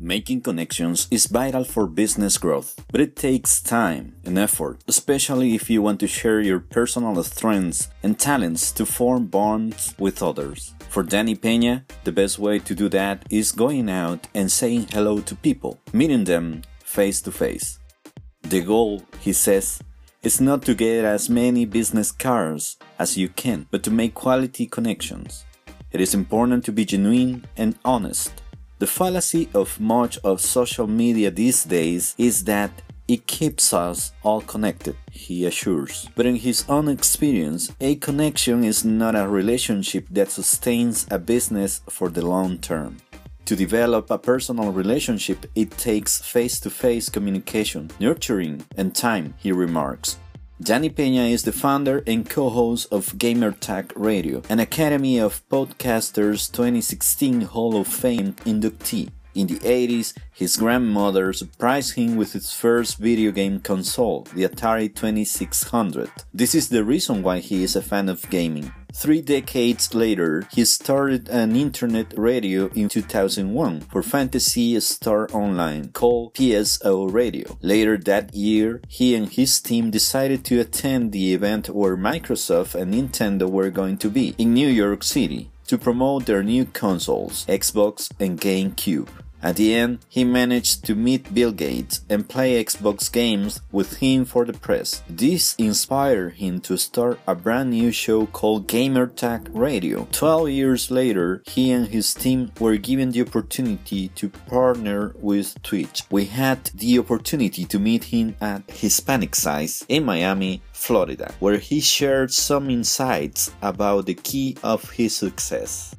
Making connections is vital for business growth, but it takes time and effort, especially if you want to share your personal strengths and talents to form bonds with others. For Danny Peña, the best way to do that is going out and saying hello to people, meeting them face to face. The goal, he says, is not to get as many business cards as you can, but to make quality connections. It is important to be genuine and honest. The fallacy of much of social media these days is that it keeps us all connected, he assures. But in his own experience, a connection is not a relationship that sustains a business for the long term. To develop a personal relationship, it takes face to face communication, nurturing, and time, he remarks. Danny Peña is the founder and co-host of GamerTag Radio, an Academy of Podcasters 2016 Hall of Fame inductee. In the 80s, his grandmother surprised him with his first video game console, the Atari 2600. This is the reason why he is a fan of gaming. Three decades later, he started an internet radio in 2001 for Phantasy Star Online called PSO Radio. Later that year, he and his team decided to attend the event where Microsoft and Nintendo were going to be in New York City to promote their new consoles, Xbox and GameCube. At the end, he managed to meet Bill Gates and play Xbox games with him for the press. This inspired him to start a brand new show called GamerTag Radio. Twelve years later, he and his team were given the opportunity to partner with Twitch. We had the opportunity to meet him at Hispanicize in Miami, Florida, where he shared some insights about the key of his success.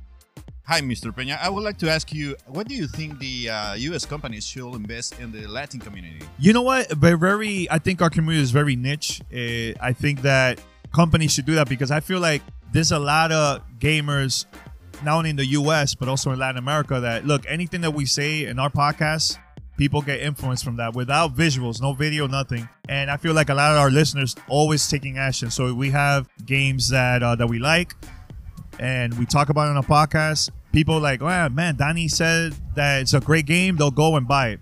Hi, Mr. Peña. I would like to ask you, what do you think the uh, U.S. companies should invest in the Latin community? You know what? Very. I think our community is very niche. Uh, I think that companies should do that because I feel like there's a lot of gamers, not only in the U.S. but also in Latin America. That look, anything that we say in our podcast, people get influenced from that without visuals, no video, nothing. And I feel like a lot of our listeners always taking action. So we have games that uh, that we like and we talk about it on a podcast, people like, oh man, Danny said that it's a great game, they'll go and buy it.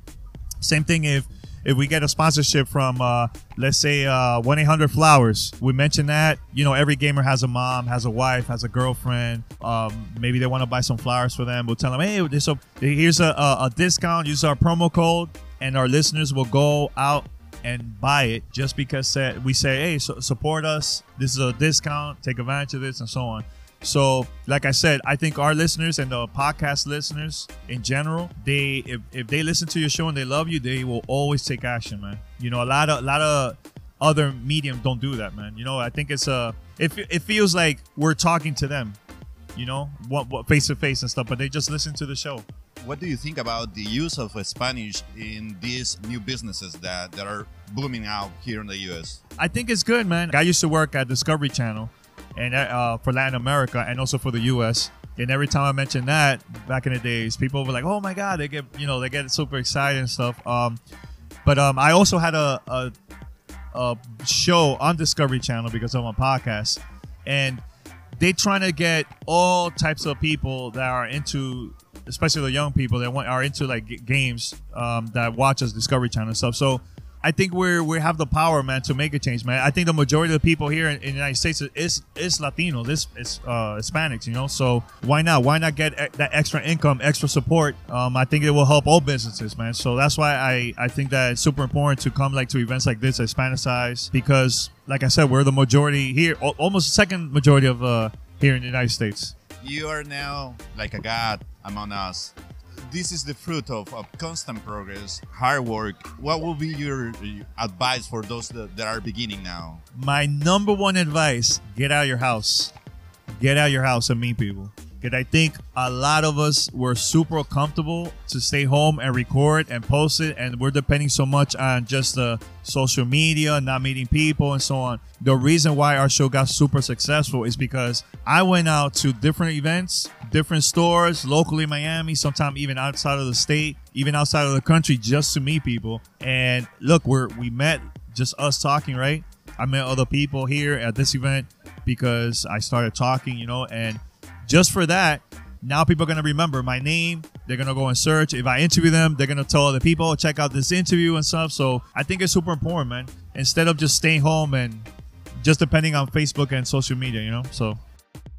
Same thing if if we get a sponsorship from uh, let's say uh, 1-800 flowers. We mention that you know every gamer has a mom has a wife has a girlfriend um, maybe they want to buy some flowers for them. We'll tell them hey a, here's a, a, a discount use our promo code and our listeners will go out and buy it just because we say hey so support us. This is a discount take advantage of this and so on so, like I said, I think our listeners and the podcast listeners in general, they if, if they listen to your show and they love you, they will always take action, man. You know, a lot of a lot of other mediums don't do that, man. You know, I think it's a it, it feels like we're talking to them, you know, what, what face to face and stuff, but they just listen to the show. What do you think about the use of Spanish in these new businesses that, that are blooming out here in the US? I think it's good, man. I used to work at Discovery Channel and uh, for Latin America and also for the U.S. And every time I mention that back in the days, people were like, "Oh my God!" They get you know they get super excited and stuff. Um, but um, I also had a, a, a show on Discovery Channel because of my podcast, and they trying to get all types of people that are into, especially the young people that want, are into like games um, that watch us Discovery Channel and stuff. So I think we're we have the power, man, to make a change, man. I think the majority of the people here in, in the United States is is Latino, this is uh, Hispanics, you know. So why not? Why not get that extra income, extra support? Um, I think it will help all businesses, man. So that's why I I think that it's super important to come like to events like this, Hispanicize, because like I said, we're the majority here, almost the second majority of uh, here in the United States. You are now like a god among us this is the fruit of, of constant progress, hard work. What will be your, advice for those that, that are beginning now? My number one advice get out of your house. Get out of your house and meet people. Because I think a lot of us were super comfortable to stay home and record and post it, and we're depending so much on just the social media, not meeting people, and so on. The reason why our show got super successful is because I went out to different events, different stores, locally in Miami, sometimes even outside of the state, even outside of the country, just to meet people. And look, we're we met just us talking, right? I met other people here at this event because I started talking, you know, and just for that, now people are going to remember my name. They're going to go and search. If I interview them, they're going to tell other people, check out this interview and stuff. So I think it's super important, man. Instead of just staying home and just depending on Facebook and social media, you know? So.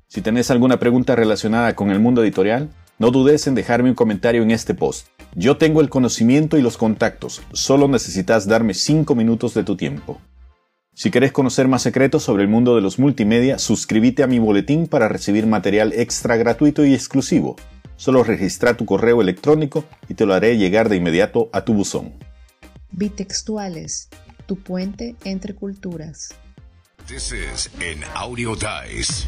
Si tenés alguna pregunta relacionada con el mundo editorial, no dudes en dejarme un comentario en este post. Yo tengo el conocimiento y los contactos, solo necesitas darme 5 minutos de tu tiempo. Si querés conocer más secretos sobre el mundo de los multimedia, suscríbete a mi boletín para recibir material extra gratuito y exclusivo. Solo registra tu correo electrónico y te lo haré llegar de inmediato a tu buzón. Bitextuales, tu puente entre culturas. This is an Audio Dice.